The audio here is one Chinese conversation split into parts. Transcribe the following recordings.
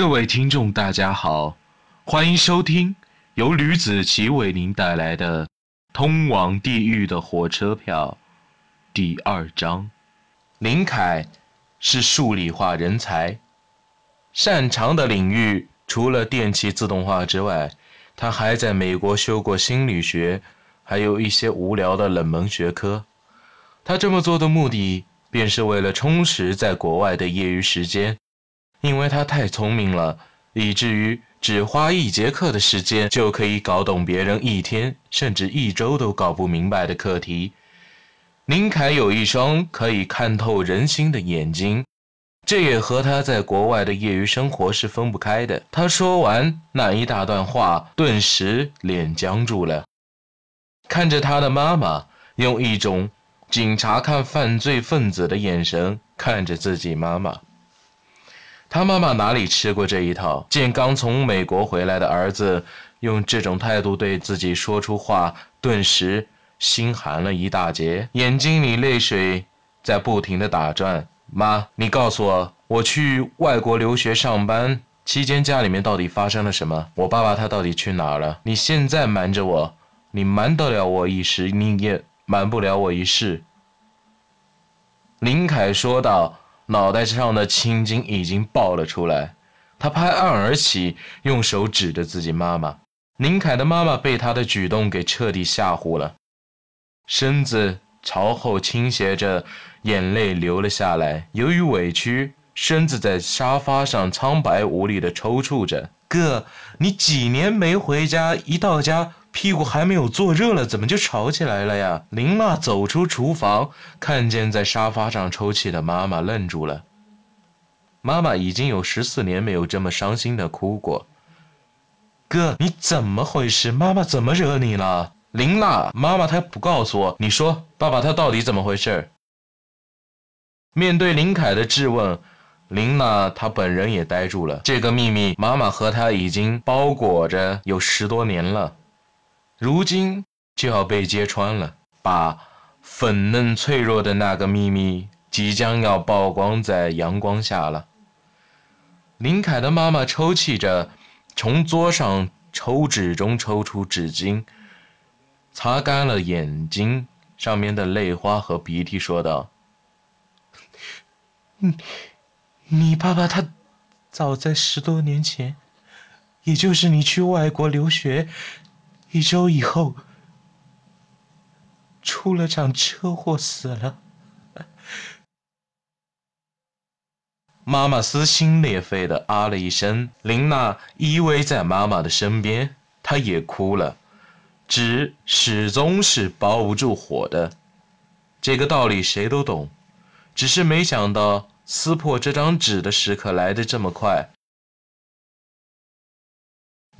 各位听众，大家好，欢迎收听由吕子奇为您带来的《通往地狱的火车票》第二章。林凯是数理化人才，擅长的领域除了电气自动化之外，他还在美国修过心理学，还有一些无聊的冷门学科。他这么做的目的，便是为了充实在国外的业余时间。因为他太聪明了，以至于只花一节课的时间就可以搞懂别人一天甚至一周都搞不明白的课题。林凯有一双可以看透人心的眼睛，这也和他在国外的业余生活是分不开的。他说完那一大段话，顿时脸僵住了，看着他的妈妈，用一种警察看犯罪分子的眼神看着自己妈妈。他妈妈哪里吃过这一套？见刚从美国回来的儿子用这种态度对自己说出话，顿时心寒了一大截，眼睛里泪水在不停的打转。妈，你告诉我，我去外国留学上班期间，家里面到底发生了什么？我爸爸他到底去哪儿了？你现在瞒着我，你瞒得了我一时，你也瞒不了我一世。林凯说道。脑袋上的青筋已经爆了出来，他拍案而起，用手指着自己妈妈。林凯的妈妈被他的举动给彻底吓唬了，身子朝后倾斜着，眼泪流了下来。由于委屈，身子在沙发上苍白无力地抽搐着。哥，你几年没回家，一到家。屁股还没有坐热了，怎么就吵起来了呀？林娜走出厨房，看见在沙发上抽泣的妈妈，愣住了。妈妈已经有十四年没有这么伤心的哭过。哥，你怎么回事？妈妈怎么惹你了？林娜，妈妈她不告诉我，你说，爸爸他到底怎么回事？面对林凯的质问，林娜她本人也呆住了。这个秘密，妈妈和他已经包裹着有十多年了。如今就要被揭穿了，把粉嫩脆弱的那个秘密即将要曝光在阳光下了。林凯的妈妈抽泣着，从桌上抽纸中抽出纸巾，擦干了眼睛上面的泪花和鼻涕，说道：“你，你爸爸他早在十多年前，也就是你去外国留学。”一周以后，出了场车祸死了。妈妈撕心裂肺的啊了一声，琳娜依偎在妈妈的身边，她也哭了，纸始终是包不住火的，这个道理谁都懂，只是没想到撕破这张纸的时刻来得这么快。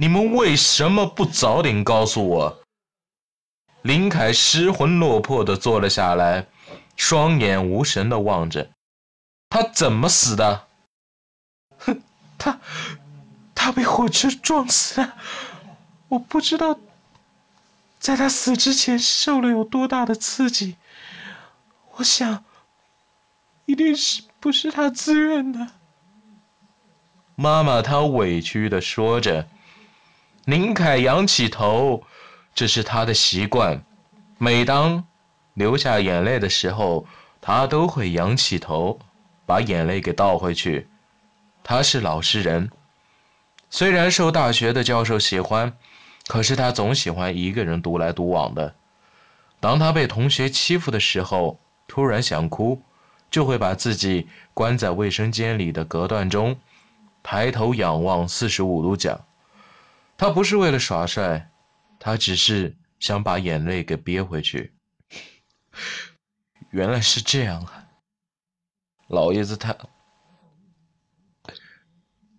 你们为什么不早点告诉我？林凯失魂落魄的坐了下来，双眼无神的望着。他怎么死的？哼，他，他被火车撞死了。我不知道，在他死之前受了有多大的刺激。我想，一定是不是他自愿的。妈妈，她委屈的说着。林凯仰起头，这是他的习惯。每当流下眼泪的时候，他都会仰起头，把眼泪给倒回去。他是老实人，虽然受大学的教授喜欢，可是他总喜欢一个人独来独往的。当他被同学欺负的时候，突然想哭，就会把自己关在卫生间里的隔断中，抬头仰望四十五度角。他不是为了耍帅，他只是想把眼泪给憋回去。原来是这样啊，老爷子他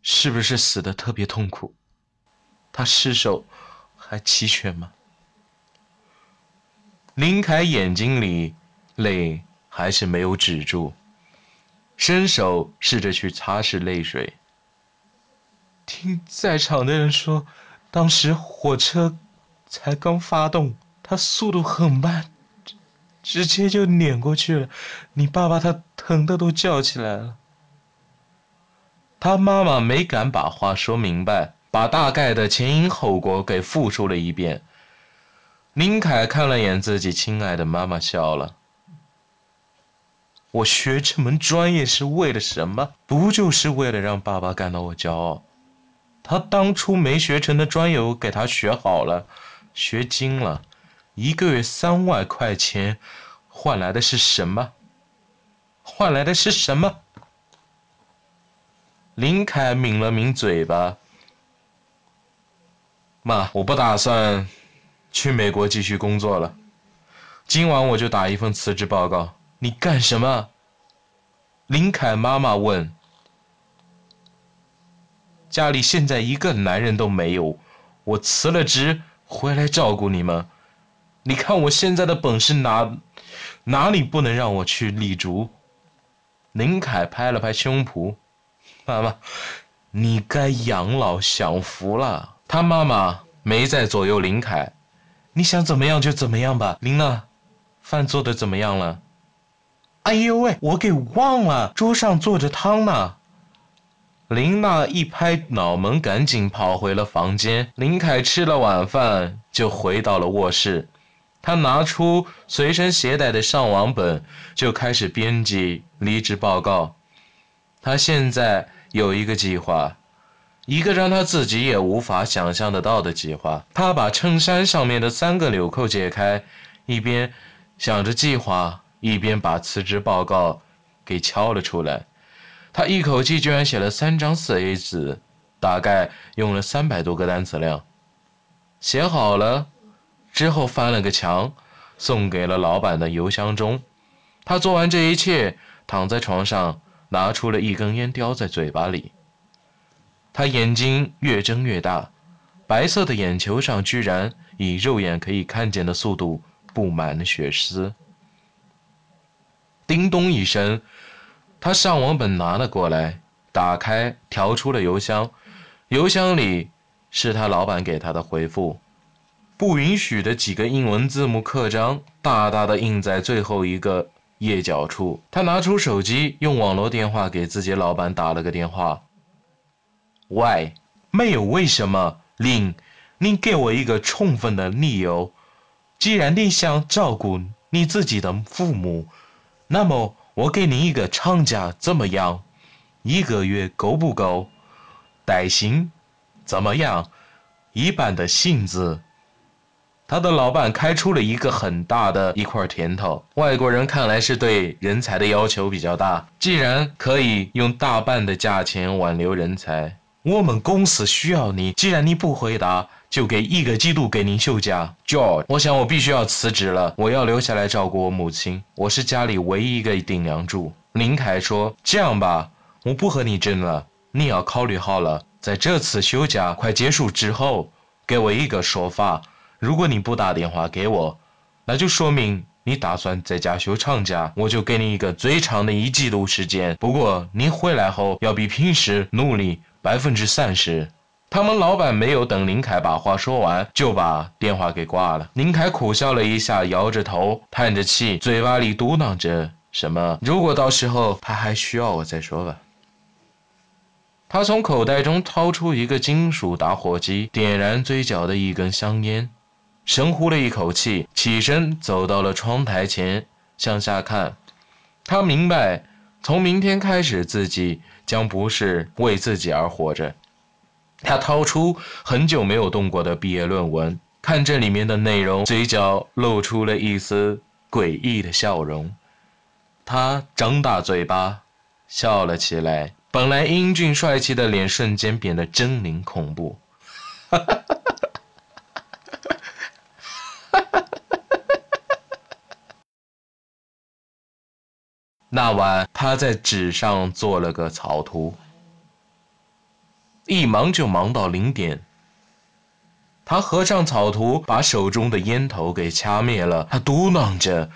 是不是死的特别痛苦？他尸首还齐全吗？林凯眼睛里泪还是没有止住，伸手试着去擦拭泪水。听在场的人说。当时火车才刚发动，它速度很慢，直接就碾过去了。你爸爸他疼的都叫起来了。他妈妈没敢把话说明白，把大概的前因后果给复述了一遍。林凯看了眼自己亲爱的妈妈，笑了。我学这门专业是为了什么？不就是为了让爸爸感到我骄傲？他当初没学成的专业，我给他学好了，学精了，一个月三万块钱，换来的是什么？换来的是什么？林凯抿了抿嘴巴，妈，我不打算去美国继续工作了，今晚我就打一份辞职报告。你干什么？林凯妈妈问。家里现在一个男人都没有，我辞了职回来照顾你们。你看我现在的本事哪哪里不能让我去立足？林凯拍了拍胸脯，妈妈，你该养老享福了。他妈妈没再左右林凯，你想怎么样就怎么样吧。林娜，饭做的怎么样了？哎呦喂，我给忘了，桌上坐着汤呢。林娜一拍脑门，赶紧跑回了房间。林凯吃了晚饭，就回到了卧室。他拿出随身携带的上网本，就开始编辑离职报告。他现在有一个计划，一个让他自己也无法想象得到的计划。他把衬衫上面的三个纽扣解开，一边想着计划，一边把辞职报告给敲了出来。他一口气居然写了三张四 A 纸，大概用了三百多个单词量。写好了之后，翻了个墙，送给了老板的邮箱中。他做完这一切，躺在床上，拿出了一根烟，叼在嘴巴里。他眼睛越睁越大，白色的眼球上居然以肉眼可以看见的速度布满了血丝。叮咚一声。他上网本拿了过来，打开，调出了邮箱。邮箱里是他老板给他的回复：不允许的几个英文字母刻章，大大的印在最后一个页角处。他拿出手机，用网络电话给自己老板打了个电话。喂，没有为什么，林，你给我一个充分的理由。既然你想照顾你自己的父母，那么。我给你一个长假怎么样？一个月够不够？带薪怎么样？一般的薪资。他的老板开出了一个很大的一块甜头。外国人看来是对人才的要求比较大，既然可以用大半的价钱挽留人才，我们公司需要你。既然你不回答。就给一个季度给您休假，George。我想我必须要辞职了，我要留下来照顾我母亲。我是家里唯一一个顶梁柱。林凯说：“这样吧，我不和你争了，你要考虑好了，在这次休假快结束之后，给我一个说法。如果你不打电话给我，那就说明你打算在家休长假，我就给你一个最长的一季度时间。不过你回来后要比平时努力百分之三十。”他们老板没有等林凯把话说完，就把电话给挂了。林凯苦笑了一下，摇着头，叹着气，嘴巴里嘟囔着什么：“如果到时候他还需要我再说吧。”他从口袋中掏出一个金属打火机，点燃嘴角的一根香烟，深呼了一口气，起身走到了窗台前，向下看。他明白，从明天开始，自己将不是为自己而活着。他掏出很久没有动过的毕业论文，看这里面的内容，嘴角露出了一丝诡异的笑容。他张大嘴巴笑了起来，本来英俊帅气的脸瞬间变得狰狞恐怖。那晚，他在纸上做了个草图。一忙就忙到零点。他合上草图，把手中的烟头给掐灭了。他嘟囔着，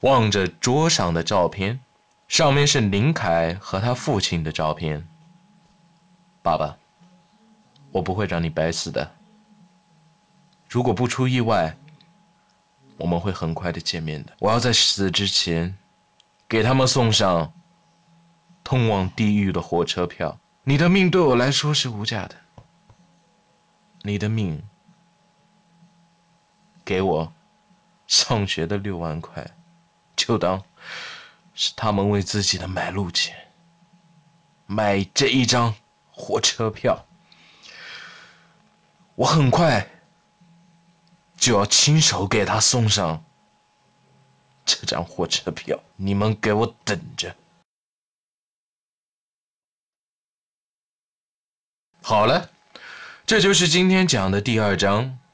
望着桌上的照片，上面是林凯和他父亲的照片。爸爸，我不会让你白死的。如果不出意外，我们会很快的见面的。我要在死之前，给他们送上。通往地狱的火车票。你的命对我来说是无价的，你的命给我上学的六万块，就当是他们为自己的买路钱买这一张火车票。我很快就要亲手给他送上这张火车票，你们给我等着。好了，这就是今天讲的第二章。